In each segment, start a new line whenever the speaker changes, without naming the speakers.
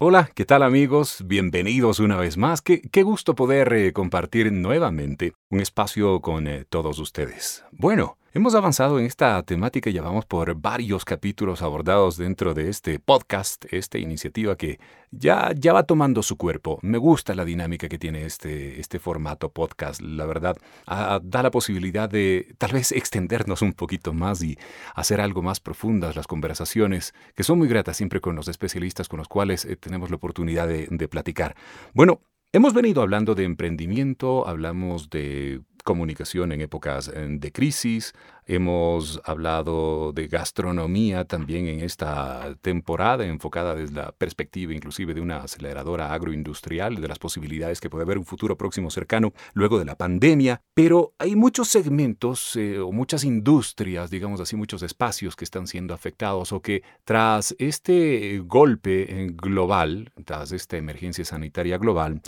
Hola, ¿qué tal amigos? Bienvenidos una vez más. Qué, qué gusto poder eh, compartir nuevamente un espacio con eh, todos ustedes. Bueno, hemos avanzado en esta temática ya vamos por varios capítulos abordados dentro de este podcast, esta iniciativa que ya, ya va tomando su cuerpo. Me gusta la dinámica que tiene este, este formato podcast. La verdad, da la posibilidad de tal vez extendernos un poquito más y hacer algo más profundas las conversaciones, que son muy gratas siempre con los especialistas con los cuales eh, tenemos la oportunidad de platicar. Bueno, Hemos venido hablando de emprendimiento, hablamos de comunicación en épocas eh, de crisis, hemos hablado de gastronomía también en esta temporada enfocada desde la perspectiva inclusive de una aceleradora agroindustrial, de las posibilidades que puede haber un futuro próximo cercano luego de la pandemia, pero hay muchos segmentos eh, o muchas industrias, digamos así, muchos espacios que están siendo afectados o que tras este golpe eh, global, tras esta emergencia sanitaria global,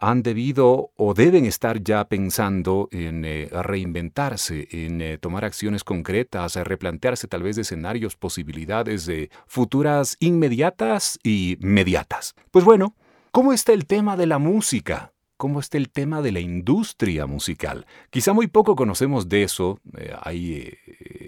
han debido o deben estar ya pensando en eh, reinventarse, en eh, tomar acciones concretas, a replantearse tal vez escenarios, posibilidades de futuras inmediatas y mediatas. Pues bueno, ¿cómo está el tema de la música? Cómo está el tema de la industria musical. Quizá muy poco conocemos de eso, eh, hay eh,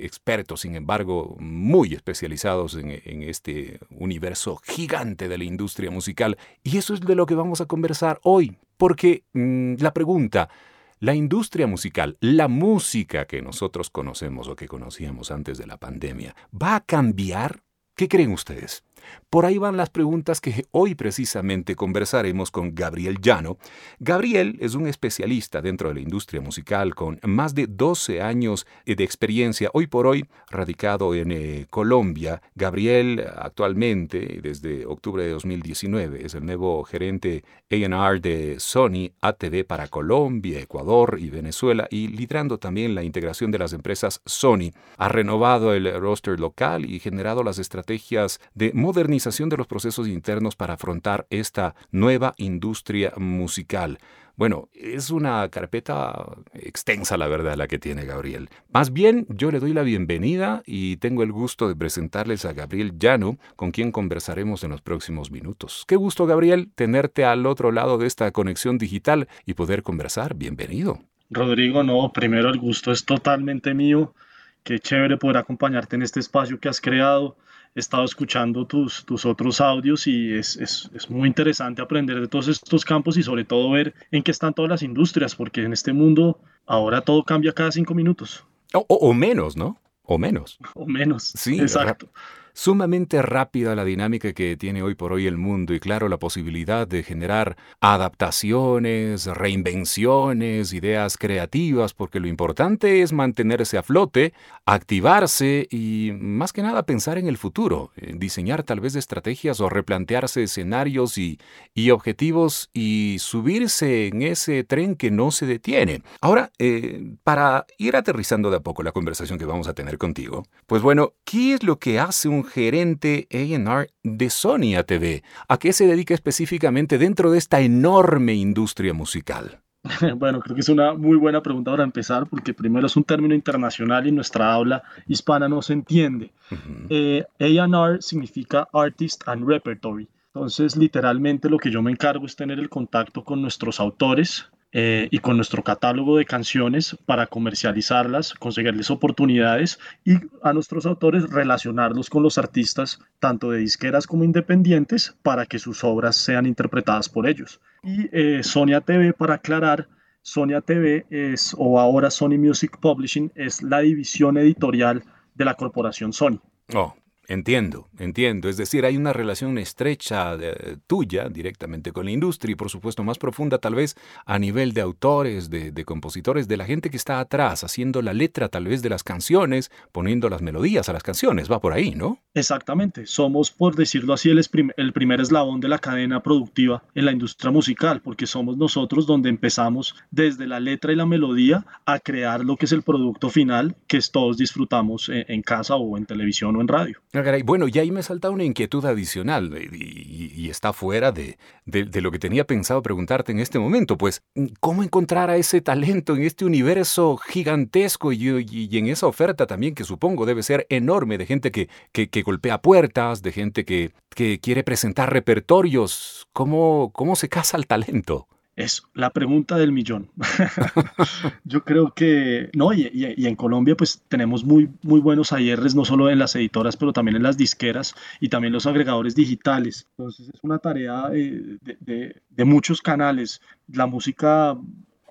expertos, sin embargo, muy especializados en, este universo gigante de la industria musical, y eso es de lo que vamos a conversar hoy, porque mm, la pregunta, la industria musical, la música que nosotros conocemos o que conocíamos antes de la pandemia, ¿va a cambiar? ¿Qué creen ustedes? Por ahí van las preguntas que hoy precisamente conversaremos con Gabriel Llano. Gabriel es un especialista dentro de la industria musical con más de 12 años de experiencia, hoy por hoy radicado en eh, Colombia. Gabriel actualmente, desde octubre de 2019, es el nuevo gerente AR de Sony ATV para Colombia, Ecuador y Venezuela y liderando también la integración de las empresas Sony. Ha renovado el roster local y generado las estrategias de modernización de los procesos internos para afrontar esta nueva industria musical. Bueno, es una carpeta extensa, la verdad, la que tiene Gabriel. Más bien, yo le doy la bienvenida y tengo el gusto de presentarles a Gabriel Llano, con quien conversaremos en los próximos minutos. Qué gusto, Gabriel, tenerte al otro lado de esta conexión digital y poder conversar. Bienvenido.
Rodrigo, no, primero el gusto es totalmente mío. Qué chévere poder acompañarte en este espacio que has creado he estado escuchando tus, tus otros audios y es, es, es, muy interesante aprender de todos estos campos y sobre todo ver en qué están todas las industrias, porque en este mundo ahora todo cambia cada cinco minutos.
O, o, menos, ¿no? O menos.
O menos.
Sí, exacto sumamente rápida la dinámica que tiene hoy por hoy el mundo y claro la posibilidad de generar adaptaciones, reinvenciones, ideas creativas, porque lo importante es mantenerse a flote, activarse y más que nada pensar en el futuro, diseñar tal vez estrategias o replantearse escenarios y, objetivos y subirse en ese tren que no se detiene. Ahora, eh, para ir aterrizando de a poco la conversación que vamos a tener contigo, pues bueno, ¿qué es lo que hace un gerente AR de Sony ATV. ¿A qué se dedica específicamente dentro de esta enorme industria musical?
Bueno, creo que es una muy buena pregunta para empezar, porque primero es un término internacional y nuestra habla hispana no se entiende. Eh, AR significa Artist and Repertory. Entonces, literalmente lo que yo me encargo es tener el contacto con nuestros autores, eh, y con nuestro catálogo de canciones para comercializarlas, conseguirles oportunidades y a nuestros autores relacionarlos con los artistas, tanto de disqueras como independientes, para que sus obras sean interpretadas por ellos. Y eh, TV, para aclarar, Sonia TV es, o ahora Sony Music Publishing, es la división editorial de la corporación Sony.
Oh, Entiendo, entiendo. Es decir, hay una relación estrecha eh, tuya directamente con la industria y por supuesto más profunda tal vez a nivel de autores, de, compositores, de la gente que está atrás, haciendo la letra tal vez de las canciones, poniendo las melodías a las canciones. Va por ahí, ¿no?
Exactamente. Somos, por decirlo así, el, el primer eslabón de la cadena productiva en la industria musical, porque somos nosotros donde empezamos desde la letra y la melodía a crear lo que es el producto final que todos disfrutamos en casa o en televisión o en radio.
Ah, bueno, y ahí me salta una inquietud adicional eh, y, está fuera de, lo que tenía pensado preguntarte en este momento. Pues, ¿cómo encontrar a ese talento en este universo gigantesco y, en esa oferta también que supongo debe ser enorme de gente que, que, golpea puertas, de gente que, que quiere presentar repertorios? ¿Cómo, ¿Cómo se casa el talento?
Es la pregunta del millón. Yo creo que, no, y, en Colombia pues tenemos muy, muy buenos AIRs, no solo en las editoras, pero también en las disqueras y también los agregadores digitales. Entonces es una tarea eh, de, de muchos canales. La música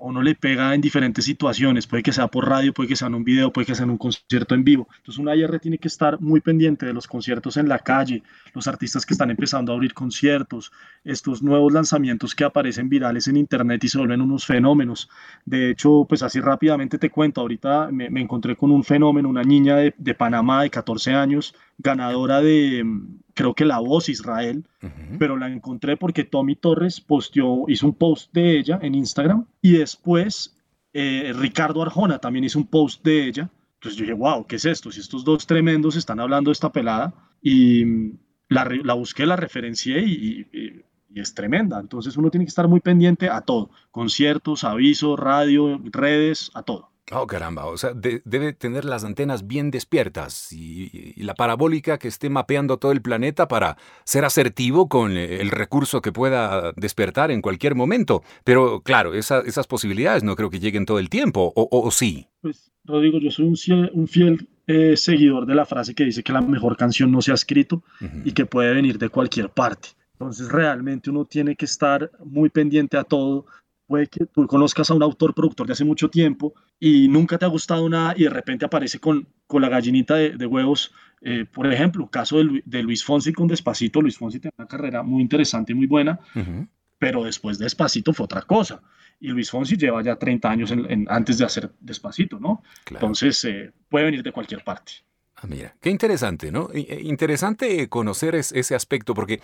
o no le pega en diferentes situaciones, puede que sea por radio, puede que sea en un video, puede que sea en un concierto en vivo. Entonces un IR tiene que estar muy pendiente de los conciertos en la calle, los artistas que están empezando a abrir conciertos, estos nuevos lanzamientos que aparecen virales en internet y se vuelven unos fenómenos. De hecho, pues así rápidamente te cuento, ahorita me, encontré con un fenómeno, una niña de, de Panamá de 14 años, ganadora de, creo que La Voz Israel, pero la encontré porque Tommy Torres posteó, hizo un post de ella en Instagram y después eh, Ricardo Arjona también hizo un post de ella. Entonces yo dije, wow, ¿qué es esto? Si estos dos tremendos están hablando de esta pelada y la, la busqué, la referencié y, y, es tremenda. Entonces uno tiene que estar muy pendiente a todo, conciertos, avisos, radio, redes, a todo.
Oh, caramba, o sea, debe tener las antenas bien despiertas y, la parabólica que esté mapeando todo el planeta para ser asertivo con el recurso que pueda despertar en cualquier momento. Pero claro, esas posibilidades no creo que lleguen todo el tiempo, ¿o, sí?
Pues, Rodrigo, yo soy un, fiel eh, seguidor de la frase que dice que la mejor canción no se ha escrito y que puede venir de cualquier parte. Entonces realmente uno tiene que estar muy pendiente a todo, puede que tú conozcas a un autor productor de hace mucho tiempo y nunca te ha gustado nada y de repente aparece con, con la gallinita de, huevos. Eh, por ejemplo, caso de, Luis Fonsi con Despacito. Luis Fonsi tiene una carrera muy interesante y muy buena, pero después de Despacito fue otra cosa. Y Luis Fonsi lleva ya 30 años antes de hacer Despacito, ¿no? Entonces eh, puede venir de cualquier parte.
Ah, mira, qué interesante, ¿no? Eh, interesante conocer ese aspecto porque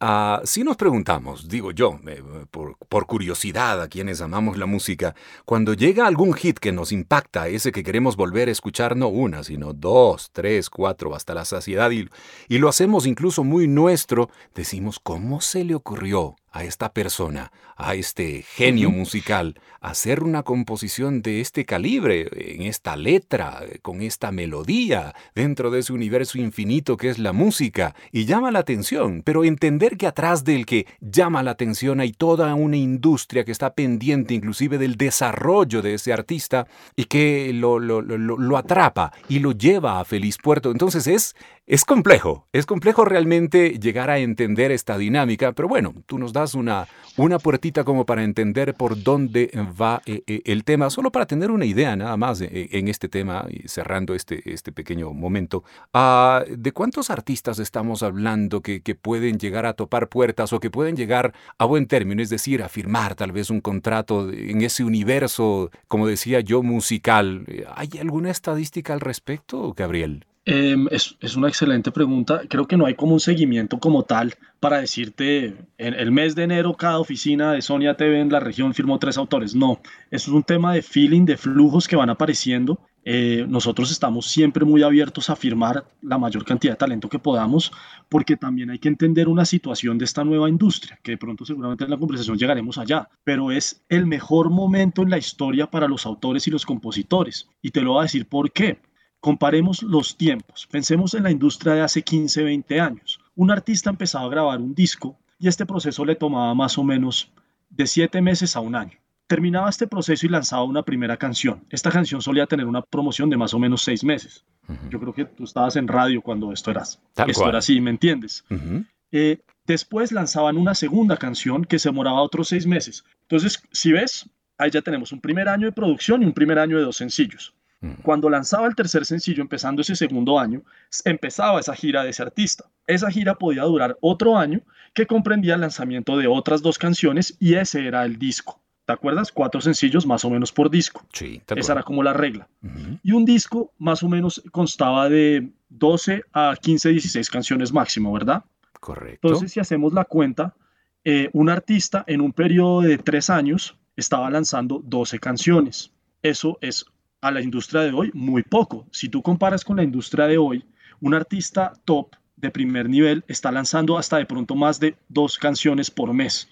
ah, si nos preguntamos, digo yo, eh, por, por, curiosidad a quienes amamos la música, cuando llega algún hit que nos impacta, ese que queremos volver a escuchar no una, sino dos, tres, cuatro, hasta la saciedad, y, y lo hacemos incluso muy nuestro, decimos, ¿cómo se le ocurrió a esta persona, a este genio musical, hacer una composición de este calibre, en esta letra, con esta melodía, dentro de ese universo infinito que es la música, y llama la atención, pero entender que atrás del que llama la atención hay toda una industria que está pendiente inclusive del desarrollo de ese artista y que lo, lo, lo atrapa y lo lleva a feliz puerto. Entonces es es complejo, es complejo realmente llegar a entender esta dinámica, pero bueno, tú nos das una, una puertita como para entender por dónde va eh, eh, el tema, solo para tener una idea nada más eh, en este tema y cerrando este, este pequeño momento. Ah, ¿De cuántos artistas estamos hablando que, que pueden llegar a topar puertas o que pueden llegar a buen término, es decir, a firmar tal vez un contrato en ese universo, como decía yo, musical? ¿Hay alguna estadística al respecto, Gabriel?
Em, es, es, una excelente pregunta. Creo que no hay como un seguimiento como tal para decirte, en el mes de enero cada oficina de Sonia TV en la región firmó tres autores. No, eso es un tema de feeling, de flujos que van apareciendo. Eh, nosotros estamos siempre muy abiertos a firmar la mayor cantidad de talento que podamos, porque también hay que entender una situación de esta nueva industria, que de pronto seguramente en la conversación llegaremos allá, pero es el mejor momento en la historia para los autores y los compositores. Y te lo voy a decir por qué Comparemos los tiempos. Pensemos en la industria de hace 15, 20 años. Un artista empezaba a grabar un disco y este proceso le tomaba más o menos de 7 meses a un año. Terminaba este proceso y lanzaba una primera canción. Esta canción solía tener una promoción de más o menos 6 meses. Yo creo que tú estabas en radio cuando esto, eras, esto era así, ¿me entiendes? Eh, después lanzaban una segunda canción que se demoraba otros 6 meses. Entonces, si ves, ahí ya tenemos un primer año de producción y un primer año de dos sencillos. Cuando lanzaba el tercer sencillo, empezando ese segundo año, empezaba esa gira de ese artista. Esa gira podía durar otro año que comprendía el lanzamiento de otras dos canciones y ese era el disco. ¿Te acuerdas? Cuatro sencillos más o menos por disco.
Sí,
Esa era como la regla. Y un disco más o menos constaba de 12 a 15, 16 canciones máximo, ¿verdad?
Correcto.
Entonces, si hacemos la cuenta, eh, un artista en un periodo de tres años estaba lanzando 12 canciones. Eso es a la industria de hoy muy poco. Si tú comparas con la industria de hoy, un artista top de primer nivel está lanzando hasta de pronto más de dos canciones por mes.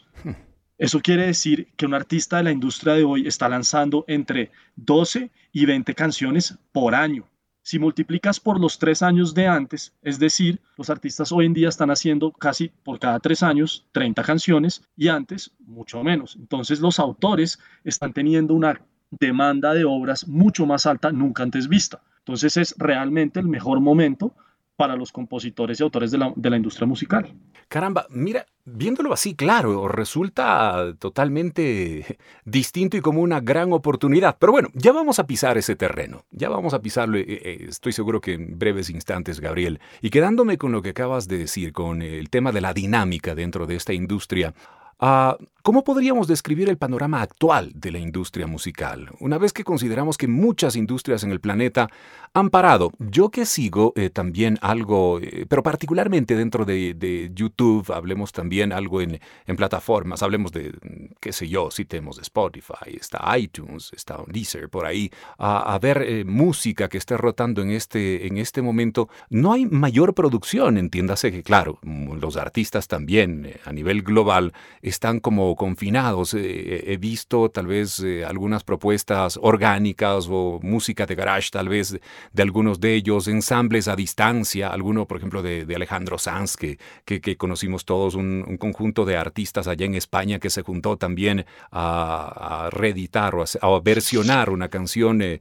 Eso quiere decir que un artista de la industria de hoy está lanzando entre 12 y 20 canciones por año. Si multiplicas por los tres años de antes, es decir, los artistas hoy en día están haciendo casi por cada tres años 30 canciones y antes mucho menos. Entonces los autores están teniendo una demanda de obras mucho más alta nunca antes vista. Entonces es realmente el mejor momento para los compositores y autores de la, de la industria musical.
Caramba, mira, viéndolo así, claro, resulta totalmente distinto y como una gran oportunidad. Pero bueno, ya vamos a pisar ese terreno, ya vamos a pisarlo, eh, eh, estoy seguro que en breves instantes, Gabriel. Y quedándome con lo que acabas de decir, con el tema de la dinámica dentro de esta industria, Ah, ¿Cómo podríamos describir el panorama actual de la industria musical? Una vez que consideramos que muchas industrias en el planeta han parado, yo que sigo eh, también algo, eh, pero particularmente dentro de, YouTube, hablemos también algo en, plataformas, hablemos de, qué sé yo, citemos de Spotify, está iTunes, está Deezer, por ahí, a, ver eh, música que esté rotando en este, en este momento, no hay mayor producción, entiéndase que claro, los artistas también a nivel global, están como confinados. Eh, he visto tal vez eh, algunas propuestas orgánicas o música de garage tal vez de algunos de ellos, ensambles a distancia, alguno por ejemplo de, Alejandro Sanz que, que, conocimos todos, un, conjunto de artistas allá en España que se juntó también a, reeditar o a, versionar una canción eh,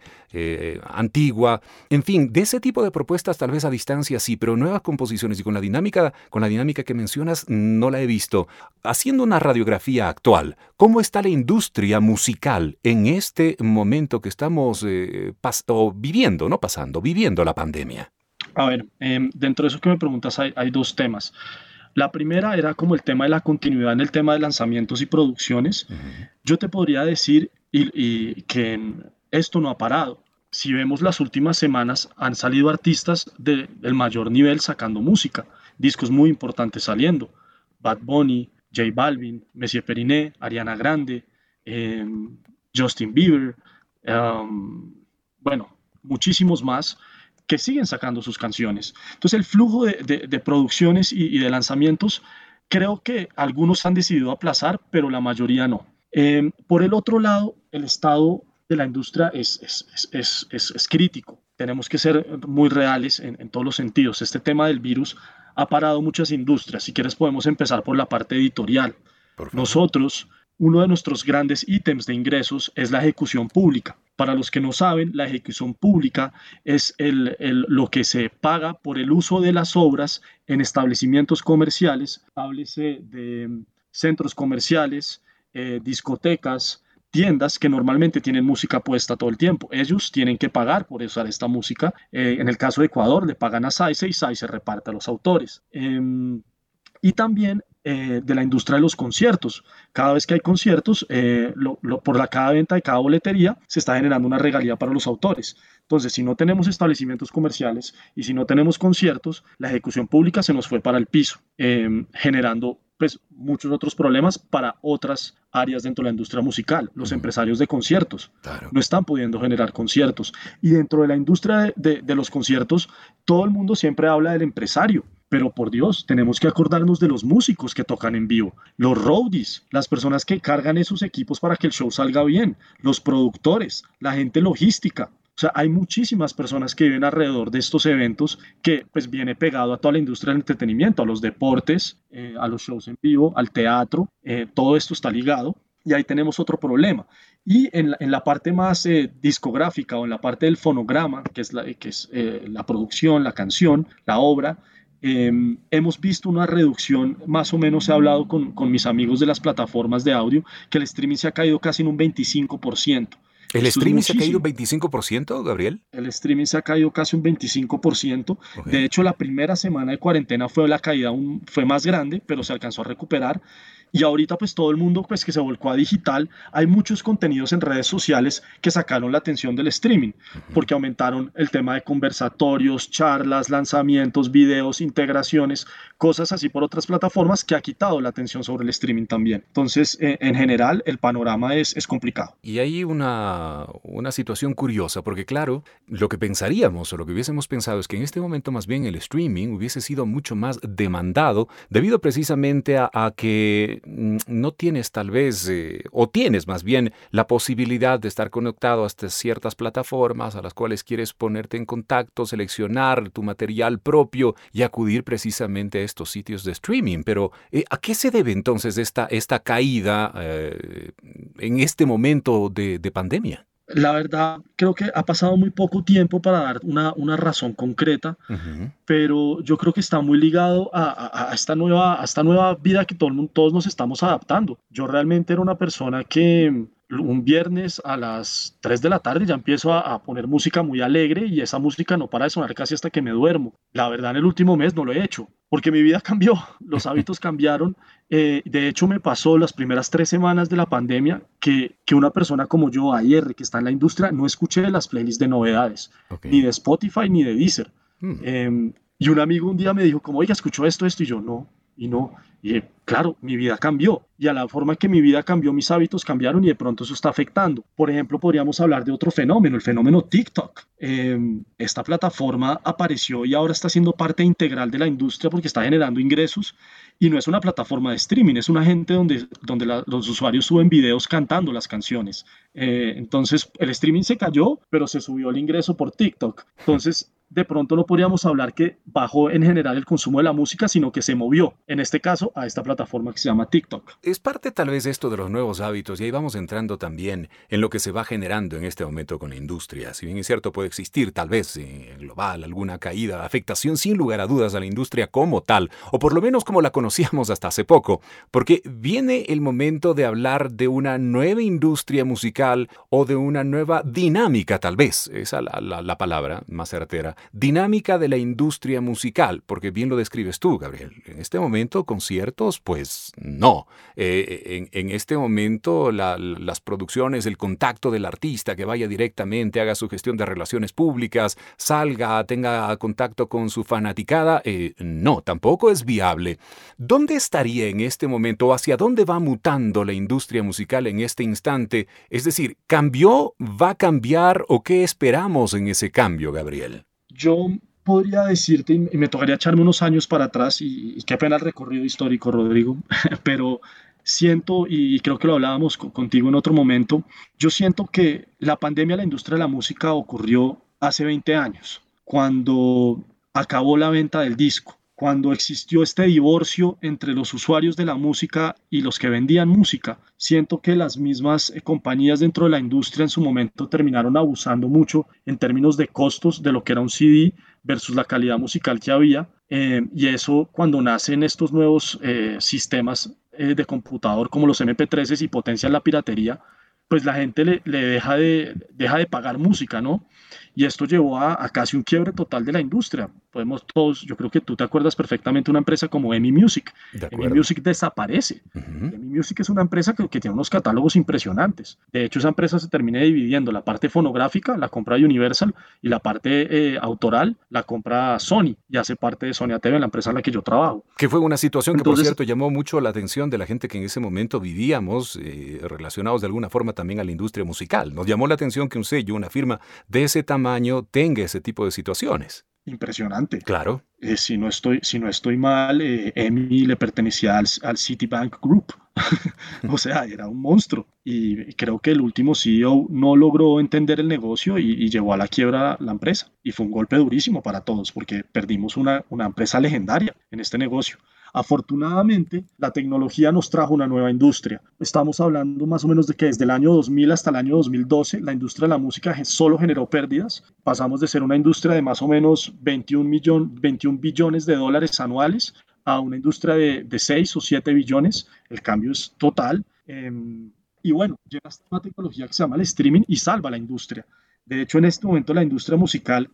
antigua. En fin, de ese tipo de propuestas tal vez a distancia sí, pero nuevas composiciones y con la dinámica, con la dinámica que mencionas no la he visto. Haciendo una radiografía actual, ¿cómo está la industria musical en este momento que estamos eh, viviendo, no pasando, viviendo la pandemia?
A ver, em, dentro de eso que me preguntas hay, dos temas. La primera era como el tema de la continuidad en el tema de lanzamientos y producciones. Yo te podría decir y, que esto no ha parado. Si vemos las últimas semanas, han salido artistas del mayor nivel sacando música, discos muy importantes saliendo. Bad Bunny, J Balvin, Messier Periné, Ariana Grande, em, Justin Bieber, em, bueno, muchísimos más que siguen sacando sus canciones. Entonces el flujo de, producciones y, de lanzamientos, creo que algunos han decidido aplazar, pero la mayoría no. Em, por el otro lado, el estado de la industria es, es, crítico. Tenemos que ser muy reales en, en todos los sentidos. Este tema del virus ha parado muchas industrias. Si quieres podemos empezar por la parte editorial. Nosotros, uno de nuestros grandes ítems de ingresos es la ejecución pública. Para los que no saben, la ejecución pública es el, lo que se paga por el uso de las obras en establecimientos comerciales, háblese de centros comerciales, eh, discotecas, tiendas que normalmente tienen música puesta todo el tiempo. Ellos tienen que pagar por usar esta música. Eh, en el caso de Ecuador, le pagan a SAICE y SAICE reparte a los autores. Em, y también eh, de la industria de los conciertos. Cada vez que hay conciertos, eh, por la cada venta de cada boletería, se está generando una regalía para los autores. Entonces, si no tenemos establecimientos comerciales y si no tenemos conciertos, la ejecución pública se nos fue para el piso, em, generando pues muchos otros problemas para otras áreas dentro de la industria musical. Los empresarios de conciertos no están pudiendo generar conciertos. Y dentro de la industria de, de, los conciertos, todo el mundo siempre habla del empresario. Pero por Dios, tenemos que acordarnos de los músicos que tocan en vivo, los roadies, las personas que cargan esos equipos para que el show salga bien, los productores, la gente logística. O sea, hay muchísimas personas que viven alrededor de estos eventos que pues viene pegado a toda la industria del entretenimiento, a los deportes, eh, a los shows en vivo, al teatro, eh, todo esto está ligado. Y ahí tenemos otro problema. Y en la, parte más eh, discográfica o en la parte del fonograma, que es, la, que es la producción, la canción, la obra, em, hemos visto una reducción, más o menos he hablado con, con, mis amigos de las plataformas de audio, que el streaming se ha caído casi en un 25%.
¿El streaming se ha caído un 25%, Gabriel?
El streaming se ha caído casi un 25%. De hecho, la primera semana de cuarentena fue la caída fue más grande, pero se alcanzó a recuperar. Y ahorita pues todo el mundo pues que se volcó a digital, hay muchos contenidos en redes sociales que sacaron la atención del streaming, porque aumentaron el tema de conversatorios, charlas, lanzamientos, videos, integraciones, cosas así por otras plataformas que ha quitado la atención sobre el streaming también. Entonces, eh, en general, el panorama es, es complicado.
Y hay una, una situación curiosa, porque claro, lo que pensaríamos o lo que hubiésemos pensado es que en este momento más bien el streaming hubiese sido mucho más demandado debido precisamente a, a que no tienes tal vez, eh, o tienes más bien, la posibilidad de estar conectado hasta ciertas plataformas a las cuales quieres ponerte en contacto, seleccionar tu material propio y acudir precisamente a estos sitios de streaming. Pero, eh, ¿a qué se debe entonces esta, esta caída eh, en este momento de pandemia?
La verdad, creo que ha pasado muy poco tiempo para dar una, una razón concreta, pero yo creo que está muy ligado a, a, esta, nueva, a esta nueva vida que todo el mundo, todos nos estamos adaptando. Yo realmente era una persona que un viernes a las 3 de la tarde ya empiezo a, poner música muy alegre y esa música no para de sonar casi hasta que me duermo. La verdad, en el último mes no lo he hecho porque mi vida cambió, los hábitos cambiaron. Eh, de hecho, me pasó las primeras tres semanas de la pandemia que, que una persona como yo, AR, que está en la industria, no escuché las playlists de novedades, ni de Spotify ni de Deezer. Hmm. Em, y un amigo un día me dijo, como, oiga, escuchó esto, esto, y yo no, y no. Y claro, mi vida cambió y a la forma que mi vida cambió, mis hábitos cambiaron y de pronto eso está afectando. Por ejemplo, podríamos hablar de otro fenómeno, el fenómeno TikTok. Em, esta plataforma apareció y ahora está siendo parte integral de la industria porque está generando ingresos y no es una plataforma de streaming, es una gente donde, donde los usuarios suben videos cantando las canciones. Eh, entonces, el streaming se cayó, pero se subió el ingreso por TikTok. Entonces, de pronto no podríamos hablar que bajó en general el consumo de la música, sino que se movió, en este caso, a esta plataforma que se llama TikTok.
Es parte tal vez esto de los nuevos hábitos y ahí vamos entrando también en lo que se va generando en este momento con la industria. Si bien es cierto, puede existir tal vez en global alguna caída, afectación sin lugar a dudas a la industria como tal, o por lo menos como la conocíamos hasta hace poco, porque viene el momento de hablar de una nueva industria musical o de una nueva dinámica tal vez, esa es la, la palabra más certera Dinámica de la industria musical, porque bien lo describes tú, Gabriel. En este momento, conciertos, pues no. Eh, en, este momento, las producciones, el contacto del artista que vaya directamente, haga su gestión de relaciones públicas, salga, tenga contacto con su fanaticada, eh, no, tampoco es viable. ¿Dónde estaría en este momento hacia dónde va mutando la industria musical en este instante? Es decir, ¿cambió, va a cambiar o qué esperamos en ese cambio, Gabriel?
Yo podría decirte, y me tocaría echarme unos años para atrás, y, qué pena el recorrido histórico, Rodrigo, pero siento, y creo que lo hablábamos contigo en otro momento, yo siento que la pandemia de la industria de la música ocurrió hace 20 años, cuando acabó la venta del disco cuando existió este divorcio entre los usuarios de la música y los que vendían música, siento que las mismas eh, compañías dentro de la industria en su momento terminaron abusando mucho en términos de costos de lo que era un CD versus la calidad musical que había. Eh, y eso cuando nacen estos nuevos eh, sistemas de computador como los MP3 y potencian la piratería, pues la gente le, deja, de, deja de pagar música, ¿no? Y esto llevó a, casi un quiebre total de la industria. Podemos todos, yo creo que tú te acuerdas perfectamente una empresa como EMI Music. EMI Music desaparece. EMI Music es una empresa que, tiene unos catálogos impresionantes. De hecho, esa empresa se termina dividiendo. La parte fonográfica la compra Universal y la parte eh, autoral la compra Sony y hace parte de Sony ATV, la empresa en la que yo trabajo.
Que fue una situación que, por cierto, llamó mucho la atención de la gente que en ese momento vivíamos, eh, relacionados de alguna forma también a la industria musical. Nos llamó la atención que un sello, una firma de ese tamaño tenga ese tipo de situaciones.
Impresionante.
Claro.
Eh, si, no estoy, si no estoy mal, eh, Emi le pertenecía al, Citibank Group. o sea, era un monstruo. Y creo que el último CEO no logró entender el negocio y, llevó a la quiebra la empresa. Y fue un golpe durísimo para todos porque perdimos una, una empresa legendaria en este negocio. Afortunadamente, la tecnología nos trajo una nueva industria. Estamos hablando más o menos de que desde el año 2000 hasta el año 2012 la industria de la música solo generó pérdidas. Pasamos de ser una industria de más o menos 21, millón, 21 billones de dólares anuales a una industria de, de 6 o 7 billones. El cambio es total. Em, y bueno, llega esta tecnología que se llama el streaming y salva la industria. De hecho, en este momento la industria musical,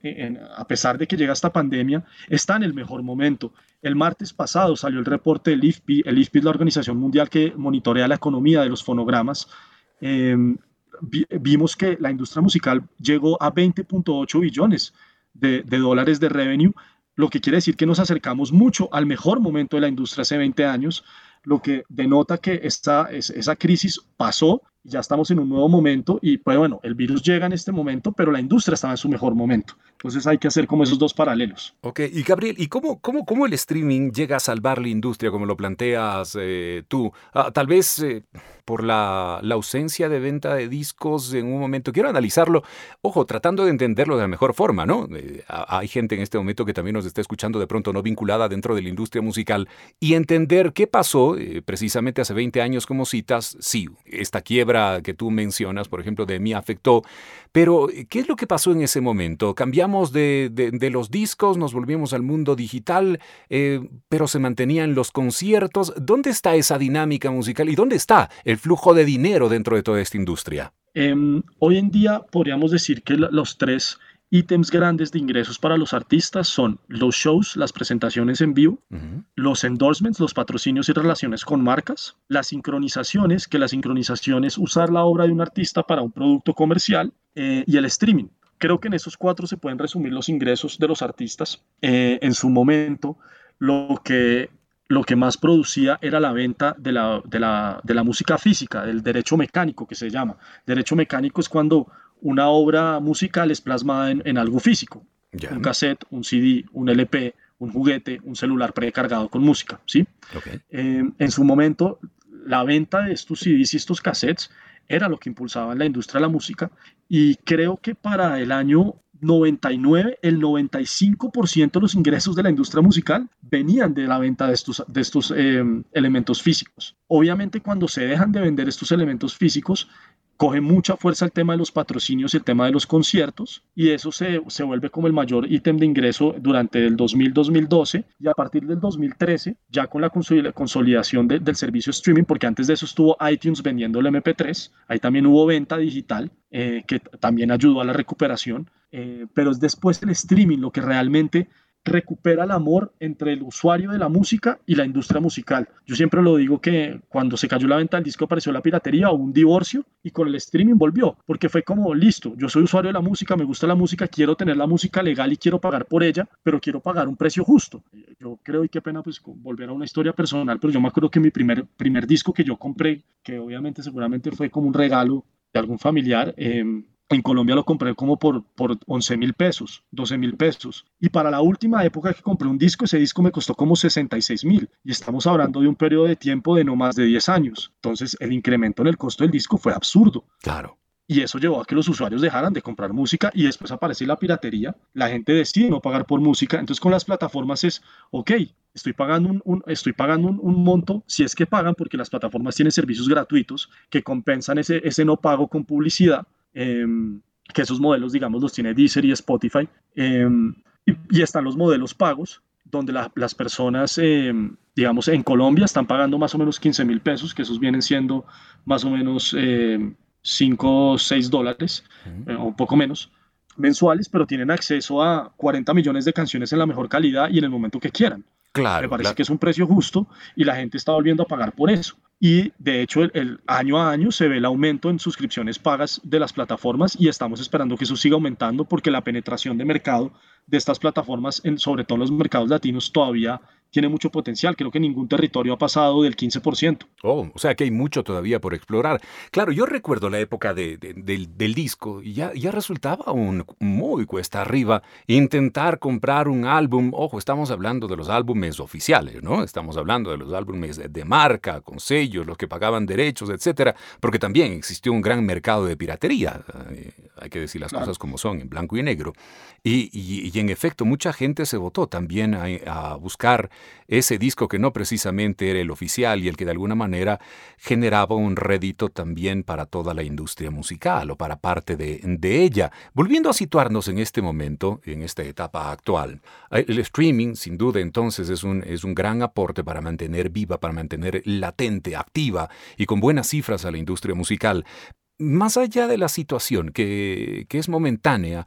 a pesar de que llega esta pandemia, está en el mejor momento. El martes pasado salió el reporte del IFPI. El IFPI es la organización mundial que monitorea la economía de los fonogramas. Em, vimos que la industria musical llegó a 20.8 billones de, dólares de revenue, lo que quiere decir que nos acercamos mucho al mejor momento de la industria hace 20 años, lo que denota que esta, esa crisis pasó ya estamos en un nuevo momento y pues bueno, el virus llega en este momento, pero la industria estaba en su mejor momento. Entonces hay que hacer como esos dos paralelos.
Ok, y Gabriel, ¿y cómo, cómo, cómo el streaming llega a salvar la industria como lo planteas eh, tú? Ah, tal vez eh, por la, la, ausencia de venta de discos en un momento. Quiero analizarlo, ojo, tratando de entenderlo de la mejor forma, ¿no? Eh, hay gente en este momento que también nos está escuchando de pronto no vinculada dentro de la industria musical y entender qué pasó precisamente hace 20 años como citas, sí, esta quiebra que tú mencionas, por ejemplo, de mí afectó, pero ¿qué es lo que pasó en ese momento? ¿Cambiamos de, los discos, nos volvimos al mundo digital, eh, pero se mantenían los conciertos. ¿Dónde está esa dinámica musical y dónde está el flujo de dinero dentro de toda esta industria?
Em, hoy en día podríamos decir que los tres ítems grandes de ingresos para los artistas son los shows, las presentaciones en vivo, los endorsements, los patrocinios y relaciones con marcas, las sincronizaciones, que la sincronización es usar la obra de un artista para un producto comercial, eh, y el streaming, Creo que en esos cuatro se pueden resumir los ingresos de los artistas. Eh, en su momento, lo que, lo que más producía era la venta de la, de, la, de la música física, del derecho mecánico que se llama. Derecho mecánico es cuando una obra musical es plasmada en, en algo físico. Un cassette, un CD, un LP, un juguete, un celular precargado con música. ¿sí? Eh, en su momento, la venta de estos CDs y estos cassettes era lo que impulsaba en la industria de la música y creo que para el año 99, el 95% de los ingresos de la industria musical venían de la venta de estos, de estos eh, elementos físicos. Obviamente cuando se dejan de vender estos elementos físicos, coge mucha fuerza el tema de los patrocinios y el tema de los conciertos y eso se, se vuelve como el mayor ítem de ingreso durante el 2000-2012 y a partir del 2013 ya con la consolidación del servicio streaming porque antes de eso estuvo iTunes vendiendo el MP3 ahí también hubo venta digital eh, que también ayudó a la recuperación eh, pero es después el streaming lo que realmente recupera el amor entre el usuario de la música y la industria musical. Yo siempre lo digo que cuando se cayó la venta del disco apareció la piratería o un divorcio y con el streaming volvió, porque fue como, listo, yo soy usuario de la música, me gusta la música, quiero tener la música legal y quiero pagar por ella, pero quiero pagar un precio justo. Yo creo, y qué pena pues volver a una historia personal, pero yo me acuerdo que mi primer, primer disco que yo compré, que obviamente seguramente fue como un regalo de algún familiar, eh, en Colombia lo compré como por, por 11 mil pesos, 12 mil pesos. Y para la última época que compré un disco, ese disco me costó como 66 mil. Y estamos hablando de un periodo de tiempo de no más de 10 años. Entonces el incremento en el costo del disco fue absurdo.
Claro.
Y eso llevó a que los usuarios dejaran de comprar música y después aparece la piratería. La gente decide no pagar por música. Entonces con las plataformas es, ok, estoy pagando un, estoy pagando un, monto, si es que pagan, porque las plataformas tienen servicios gratuitos que compensan ese, ese no pago con publicidad Em, que esos modelos, digamos, los tiene Deezer y Spotify. Em, y, están los modelos pagos, donde las personas, em, digamos, en Colombia están pagando más o menos 15 mil pesos, que esos vienen siendo más o menos 5 o 6 dólares, eh, o un poco menos, mensuales, pero tienen acceso a 40 millones de canciones en la mejor calidad y en el momento que quieran.
Claro,
Me parece que es un precio justo y la gente está volviendo a pagar por eso y de hecho el, año a año se ve el aumento en suscripciones pagas de las plataformas y estamos esperando que eso siga aumentando porque la penetración de mercado de estas plataformas, en, sobre todo en los mercados latinos, todavía tiene mucho potencial. Creo que ningún territorio ha pasado del 15%.
Oh, o sea que hay mucho todavía por explorar. Claro, yo recuerdo la época del, disco y ya, ya resultaba un muy cuesta arriba intentar comprar un álbum. Ojo, estamos hablando de los álbumes oficiales, ¿no? Estamos hablando de los álbumes de, marca, con sellos, los que pagaban derechos, etcétera, porque también existió un gran mercado de piratería. Eh, hay que decir las cosas como son, en blanco y negro. Y, en efecto, mucha gente se votó también a buscar ese disco que no precisamente era el oficial y el que de alguna manera generaba un rédito también para toda la industria musical o para parte de, ella. Volviendo a situarnos en este momento, en esta etapa actual, eh, el streaming sin duda entonces es un, es un gran aporte para mantener viva, para mantener latente, activa y con buenas cifras a la industria musical, más allá de la situación que, que es momentánea,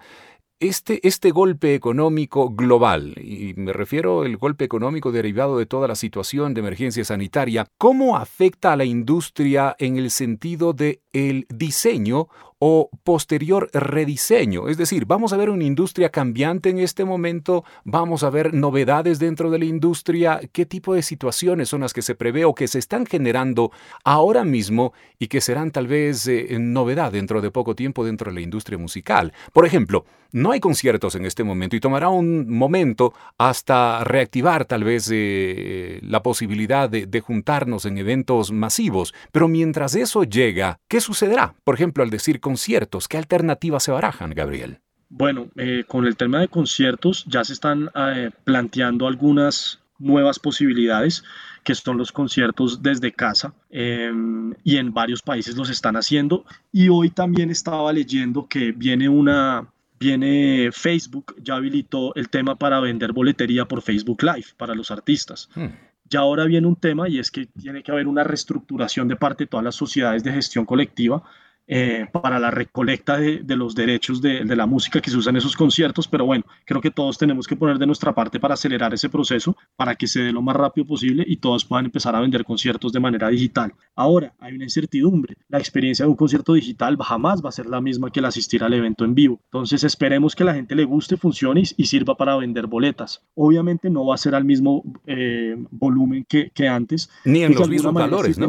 este, este, golpe económico global, y me refiero al golpe económico derivado de toda la situación de emergencia sanitaria, ¿cómo afecta a la industria en el sentido de el diseño o posterior rediseño. Es decir, vamos a ver una industria cambiante en este momento, vamos a ver novedades dentro de la industria, qué tipo de situaciones son las que se prevé o que se están generando ahora mismo y que serán tal vez eh, novedad dentro de poco tiempo dentro de la industria musical. Por ejemplo, no hay conciertos en este momento y tomará un momento hasta reactivar tal vez eh, la posibilidad de, de juntarnos en eventos masivos, pero mientras eso llega, ¿qué sucederá? Por ejemplo, al decir conciertos, ¿qué alternativas se barajan, Gabriel?
Bueno, eh, con el tema de conciertos ya se están eh, planteando algunas nuevas posibilidades, que son los conciertos desde casa, em, y en varios países los están haciendo. Y hoy también estaba leyendo que viene una, viene Facebook, ya habilitó el tema para vender boletería por Facebook Live para los artistas. Hmm. Ya ahora viene un tema y es que tiene que haber una reestructuración de parte de todas las sociedades de gestión colectiva eh, para la recolecta de, los derechos de, la música que se usa en esos conciertos, pero bueno, creo que todos tenemos que poner de nuestra parte para acelerar ese proceso, para que se dé lo más rápido posible y todos puedan empezar a vender conciertos de manera digital. Ahora, hay una incertidumbre. La experiencia de un concierto digital jamás va a ser la misma que el asistir al evento en vivo. Entonces, esperemos que la gente le guste, funcione y, sirva para vender boletas. Obviamente no va a ser al mismo eh, volumen que, antes.
Ni en los mismos valores, ¿no?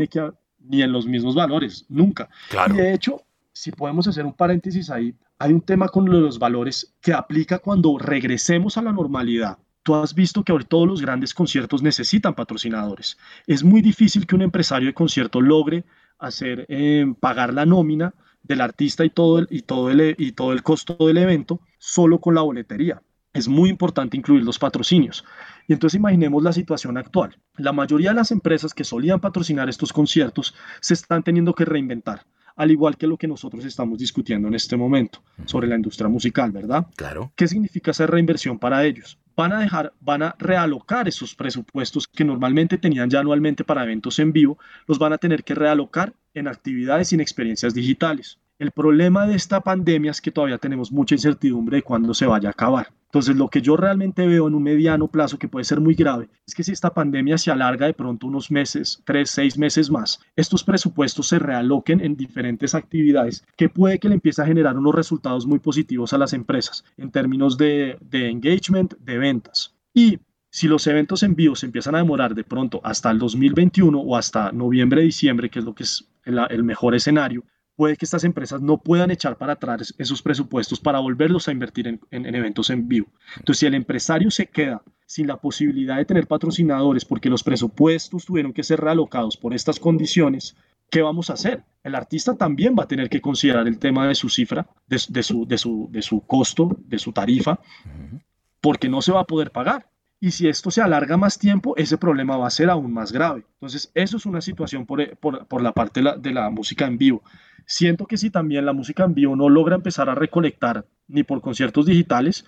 Ni en los mismos valores, nunca. Y de hecho, si podemos hacer un paréntesis ahí, hay un tema con los valores que aplica cuando regresemos a la normalidad. Tú has visto que ahora todos los grandes conciertos necesitan patrocinadores. Es muy difícil que un empresario de concierto logre hacer eh, pagar la nómina del artista y todo, el, y, todo el, y todo el costo del evento solo con la boletería es muy importante incluir los patrocinios. Y entonces imaginemos la situación actual. La mayoría de las empresas que solían patrocinar estos conciertos se están teniendo que reinventar, al igual que lo que nosotros estamos discutiendo en este momento sobre la industria musical, ¿verdad?
Claro.
¿Qué significa hacer reinversión para ellos? Van a dejar, van a realocar esos presupuestos que normalmente tenían ya anualmente para eventos en vivo, los van a tener que realocar en actividades y en experiencias digitales. El problema de esta pandemia es que todavía tenemos mucha incertidumbre de cuándo se vaya a acabar. Entonces, lo que yo realmente veo en un mediano plazo que puede ser muy grave es que si esta pandemia se alarga de pronto unos meses, tres, seis meses más, estos presupuestos se realoquen en diferentes actividades que puede que le empiece a generar unos resultados muy positivos a las empresas en términos de, engagement, de ventas. Y si los eventos en vivo se empiezan a demorar de pronto hasta el 2021 o hasta noviembre, diciembre, que es lo que es el mejor escenario, puede que estas empresas no puedan echar para atrás esos presupuestos para volverlos a invertir en, eventos en vivo. Entonces, si el empresario se queda sin la posibilidad de tener patrocinadores porque los presupuestos tuvieron que ser realocados por estas condiciones, ¿qué vamos a hacer? El artista también va a tener que considerar el tema de su cifra, de, su, de, su, de su costo, de su tarifa, porque no se va a poder pagar. Y si esto se alarga más tiempo, ese problema va a ser aún más grave. Entonces, eso es una situación por, por, por la parte de la, de la música en vivo. Siento que si también la música en vivo no logra empezar a recolectar ni por conciertos digitales,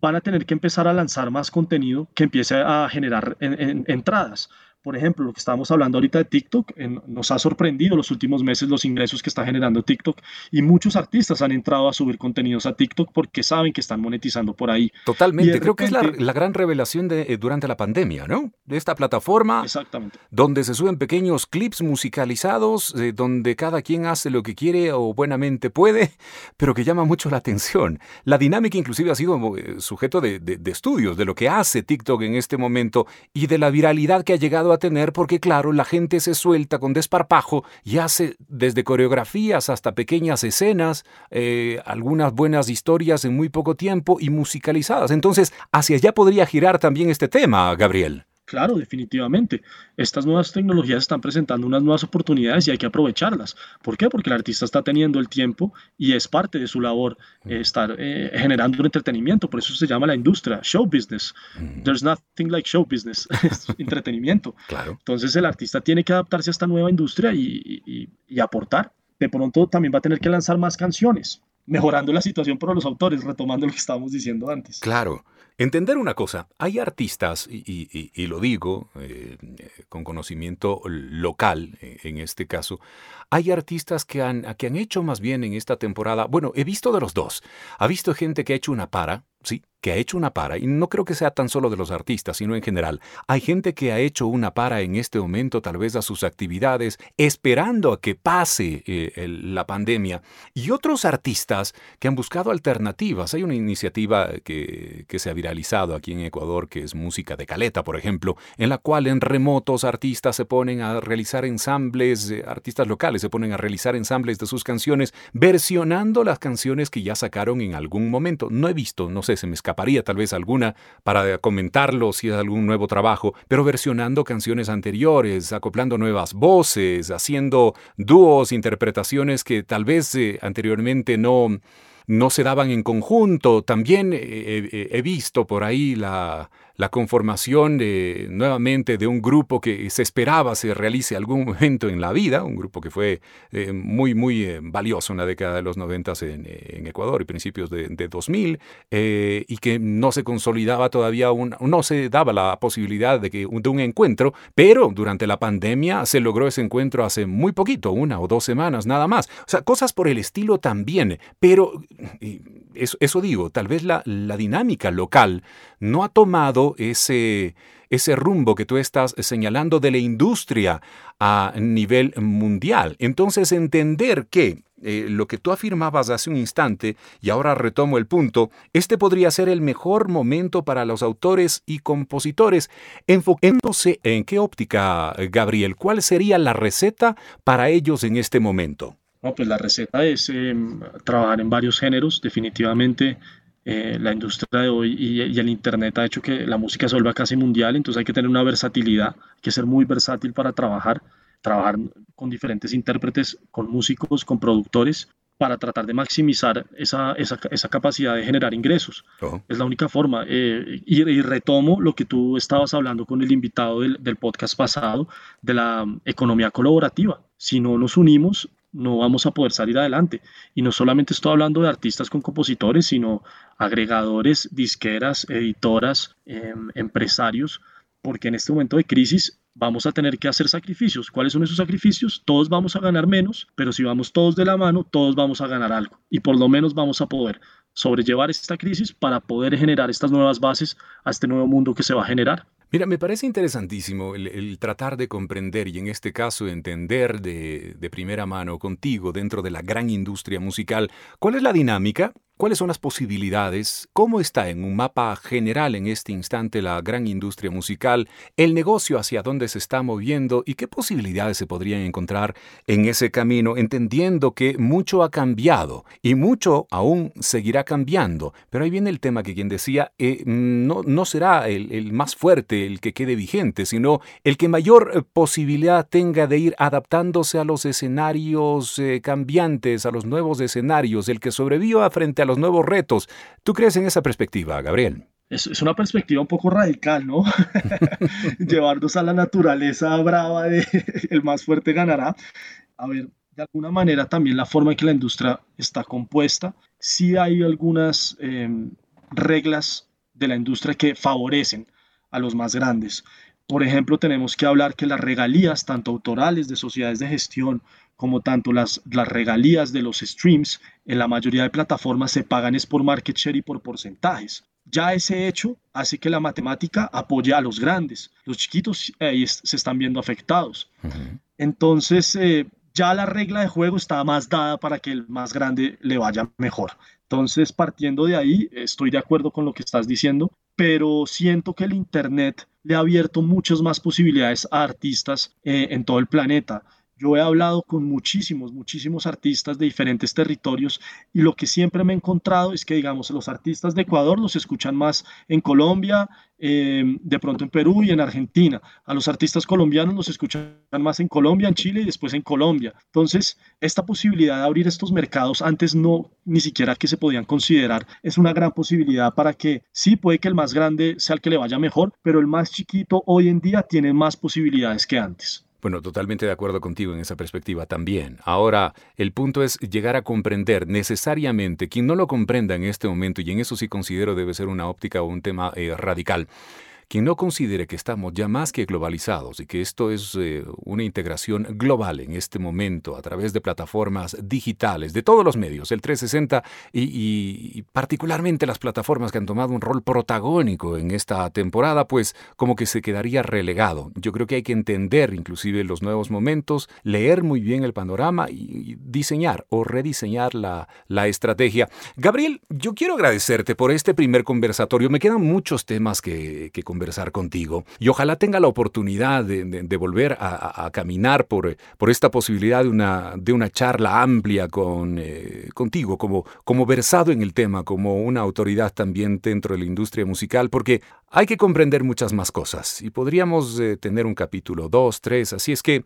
van a tener que empezar a lanzar más contenido que empiece a generar entradas. Por ejemplo, lo que estábamos hablando ahorita de TikTok, nos ha sorprendido los últimos meses los ingresos que está generando TikTok y muchos artistas han entrado a subir contenidos a TikTok porque saben que están monetizando por ahí.
Totalmente, creo que es la, gran revelación de, eh, durante la pandemia, ¿no? De esta plataforma
Exactamente.
donde se suben pequeños clips musicalizados, eh, donde cada quien hace lo que quiere o buenamente puede, pero que llama mucho la atención. La dinámica inclusive ha sido eh, sujeto de estudios de lo que hace TikTok en este momento y de la viralidad que ha llegado a tener porque claro, la gente se suelta con desparpajo y hace desde coreografías hasta pequeñas escenas, eh, algunas buenas historias en muy poco tiempo y musicalizadas. Entonces, hacia allá podría girar también este tema, Gabriel.
Claro, definitivamente. Estas nuevas tecnologías están presentando unas nuevas oportunidades y hay que aprovecharlas. ¿Por qué? Porque el artista está teniendo el tiempo y es parte de su labor eh, estar eh, generando un entretenimiento. Por eso se llama la industria, show business. There's nothing like show business, es entretenimiento.
Claro.
Entonces el artista tiene que adaptarse a esta nueva industria y, y aportar. De pronto también va a tener que lanzar más canciones mejorando la situación para los autores, retomando lo que estábamos diciendo antes.
Claro. Entender una cosa, hay artistas, y, lo digo eh, con conocimiento local eh, en este caso, hay artistas que han, que han hecho más bien en esta temporada, bueno, he visto de los dos, ha visto gente que ha hecho una para, sí, que ha hecho una para, y no creo que sea tan solo de los artistas, sino en general. Hay gente que ha hecho una para en este momento tal vez a sus actividades, esperando a que pase eh, la pandemia, y otros artistas que han buscado alternativas. Hay una iniciativa que, que se ha viralizado aquí en Ecuador, que es Música de Caleta, por ejemplo, en la cual en remotos artistas se ponen a realizar ensambles, eh, artistas locales se ponen a realizar ensambles de sus canciones, versionando las canciones que ya sacaron en algún momento. No he visto, no sé, se me escapa escaparía tal vez alguna para comentarlo si es algún nuevo trabajo, pero versionando canciones anteriores, acoplando nuevas voces, haciendo dúos, interpretaciones que tal vez eh, anteriormente no, no se daban en conjunto. También he visto por ahí la, la conformación de, nuevamente de un grupo que se esperaba se realice algún momento en la vida, un grupo que fue eh, muy, muy eh, valioso en la década de los 90 en, Ecuador y principios de, 2000, eh, y que no se consolidaba todavía, no se daba la posibilidad de, que, de un encuentro, pero durante la pandemia se logró ese encuentro hace muy poquito, una o dos semanas nada más. O sea, cosas por el estilo también, pero eso, digo, tal vez la, la dinámica local no ha tomado ese, ese rumbo que tú estás señalando de la industria a nivel mundial. Entonces, entender que eh, lo que tú afirmabas hace un instante, y ahora retomo el punto, este podría ser el mejor momento para los autores y compositores, enfocándose en qué óptica, Gabriel, cuál sería la receta para ellos en este momento.
No, pues la receta es em, trabajar en varios géneros, definitivamente eh, la industria de hoy y, el Internet ha hecho que la música se vuelva casi mundial, entonces hay que tener una versatilidad, hay que ser muy versátil para trabajar, trabajar con diferentes intérpretes, con músicos, con productores, para tratar de maximizar esa, esa, esa capacidad de generar ingresos. Oh. Es la única forma. Eh, y, retomo lo que tú estabas hablando con el invitado del, del podcast pasado, de la economía colaborativa. Si no nos unimos, no vamos a poder salir adelante. Y no solamente estoy hablando de artistas con compositores, sino agregadores, disqueras, editoras, em, empresarios, porque en este momento de crisis vamos a tener que hacer sacrificios. ¿Cuáles son esos sacrificios? Todos vamos a ganar menos, pero si vamos todos de la mano, todos vamos a ganar algo. Y por lo menos vamos a poder sobrellevar esta crisis para poder generar estas nuevas bases a este nuevo mundo que se va a generar.
Mira, me parece interesantísimo el, tratar de comprender y en este caso entender de, primera mano contigo dentro de la gran industria musical cuál es la dinámica ¿Cuáles son las posibilidades? ¿Cómo está en un mapa general en este instante la gran industria musical? ¿El negocio hacia dónde se está moviendo? ¿Y qué posibilidades se podrían encontrar en ese camino? Entendiendo que mucho ha cambiado y mucho aún seguirá cambiando. Pero ahí viene el tema que quien decía, eh, no, no será el, más fuerte el que quede vigente, sino el que mayor eh, posibilidad tenga de ir adaptándose a los escenarios eh, cambiantes, a los nuevos escenarios, el que sobreviva frente a los nuevos retos. ¿Tú crees en esa perspectiva, Gabriel?
Es, es una perspectiva un poco radical, ¿no? Llevarnos a la naturaleza brava de el más fuerte ganará. A ver, de alguna manera también la forma en que la industria está compuesta, sí hay algunas em, reglas de la industria que favorecen a los más grandes. Por ejemplo, tenemos que hablar que las regalías, tanto autorales de sociedades de gestión como tanto las, las regalías de los streams en la mayoría de plataformas se pagan es por market share y por porcentajes. Ya ese hecho hace que la matemática apoye a los grandes. Los chiquitos eh, se están viendo afectados. Entonces, eh, ya la regla de juego está más dada para que el más grande le vaya mejor. Entonces, partiendo de ahí, estoy de acuerdo con lo que estás diciendo, pero siento que el Internet le ha abierto muchas más posibilidades a artistas eh, en todo el planeta. Yo he hablado con muchísimos, muchísimos artistas de diferentes territorios y lo que siempre me he encontrado es que, digamos, los artistas de Ecuador los escuchan más en Colombia, eh, de pronto en Perú y en Argentina. A los artistas colombianos los escuchan más en Colombia, en Chile y después en Colombia. Entonces, esta posibilidad de abrir estos mercados antes no ni siquiera que se podían considerar es una gran posibilidad para que sí puede que el más grande sea el que le vaya mejor, pero el más chiquito hoy en día tiene más posibilidades que antes.
Bueno, totalmente de acuerdo contigo en esa perspectiva también. Ahora, el punto es llegar a comprender necesariamente, quien no lo comprenda en este momento, y en eso sí considero debe ser una óptica o un tema eh, radical, quien no considere que estamos ya más que globalizados y que esto es eh, una integración global en este momento a través de plataformas digitales, de todos los medios, el 360 y, particularmente las plataformas que han tomado un rol protagónico en esta temporada, pues como que se quedaría relegado. Yo creo que hay que entender inclusive los nuevos momentos, leer muy bien el panorama y, diseñar o rediseñar la, estrategia. Gabriel, yo quiero agradecerte por este primer conversatorio. Me quedan muchos temas que, que conversar contigo. Y ojalá tenga la oportunidad de, volver a, caminar por, por esta posibilidad de una, de una charla amplia con, eh, contigo, como, como versado en el tema, como una autoridad también dentro de la industria musical, porque hay que comprender muchas más cosas y podríamos eh, tener un capítulo dos, tres, así es que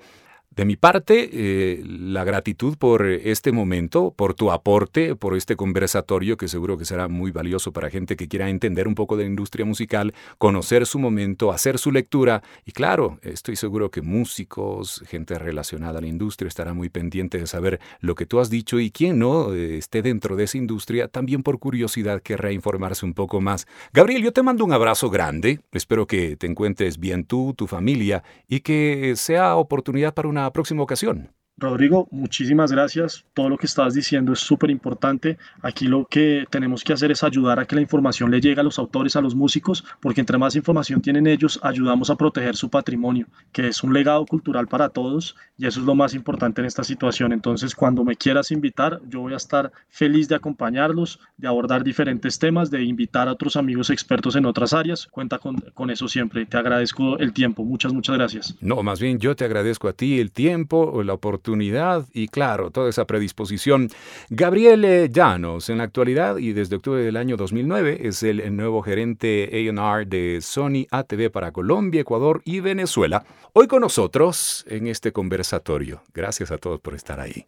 de mi parte, eh, la gratitud por este momento, por tu aporte, por este conversatorio que seguro que será muy valioso para gente que quiera entender un poco de la industria musical, conocer su momento, hacer su lectura. Y claro, estoy seguro que músicos, gente relacionada a la industria estará muy pendiente de saber lo que tú has dicho y quien no eh, esté dentro de esa industria, también por curiosidad querrá informarse un poco más. Gabriel, yo te mando un abrazo grande. Espero que te encuentres bien tú, tu familia y que sea oportunidad para una próxima ocasión.
Rodrigo, muchísimas gracias. Todo lo que estás diciendo es súper importante. Aquí lo que tenemos que hacer es ayudar a que la información le llegue a los autores, a los músicos, porque entre más información tienen ellos, ayudamos a proteger su patrimonio, que es un legado cultural para todos y eso es lo más importante en esta situación. Entonces, cuando me quieras invitar, yo voy a estar feliz de acompañarlos, de abordar diferentes temas, de invitar a otros amigos expertos en otras áreas. Cuenta con, con eso siempre. Te agradezco el tiempo. Muchas, muchas gracias.
No, más bien yo te agradezco a ti el tiempo, la y, claro, toda esa predisposición. Gabriel Llanos, en la actualidad y desde octubre del año 2009, es el nuevo gerente AR de Sony ATV para Colombia, Ecuador y Venezuela. Hoy con nosotros en este conversatorio. Gracias a todos por estar ahí.